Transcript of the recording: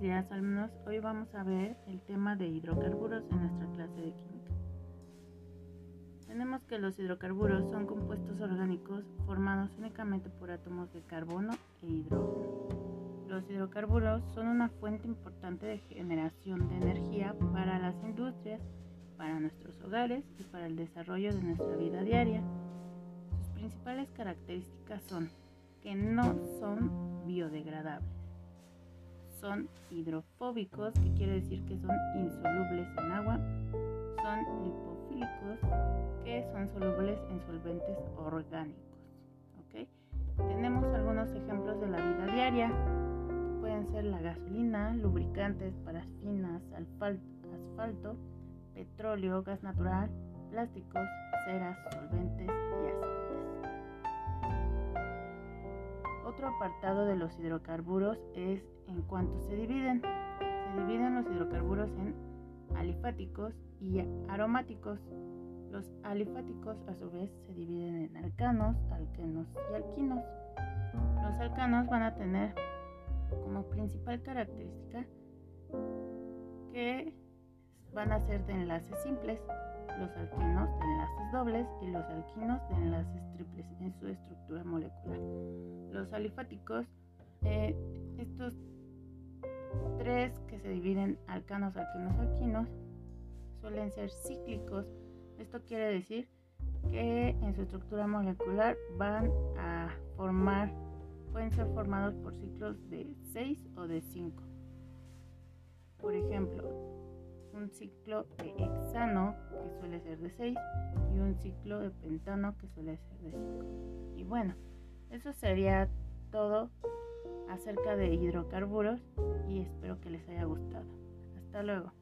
días alumnos, hoy vamos a ver el tema de hidrocarburos en nuestra clase de química. Tenemos que los hidrocarburos son compuestos orgánicos formados únicamente por átomos de carbono e hidrógeno. Los hidrocarburos son una fuente importante de generación de energía para las industrias, para nuestros hogares y para el desarrollo de nuestra vida diaria. Sus principales características son que no son biodegradables son hidrofóbicos, que quiere decir que son insolubles en agua, son lipofílicos, que son solubles en solventes orgánicos. Tenemos algunos ejemplos de la vida diaria, pueden ser la gasolina, lubricantes, parafinas, asfalto, petróleo, gas natural, plásticos, ceras, solventes Otro apartado de los hidrocarburos es en cuanto se dividen. Se dividen los hidrocarburos en alifáticos y aromáticos. Los alifáticos a su vez se dividen en alcanos, alquenos y alquinos. Los alcanos van a tener como principal característica que van a ser de enlaces simples, los alquenos de enlaces dobles y los alquinos de enlaces triples en su estructura molecular. Los alifáticos, estos tres que se dividen alcanos, alquenos, alquinos, suelen ser cíclicos. Esto quiere decir que en su estructura molecular van a formar, pueden ser formados por ciclos de 6 o de 5. Por ejemplo, un ciclo de hexano que suele ser de 6 y un ciclo de pentano que suele ser de 5. Y bueno, eso sería todo acerca de hidrocarburos y espero que les haya gustado. Hasta luego.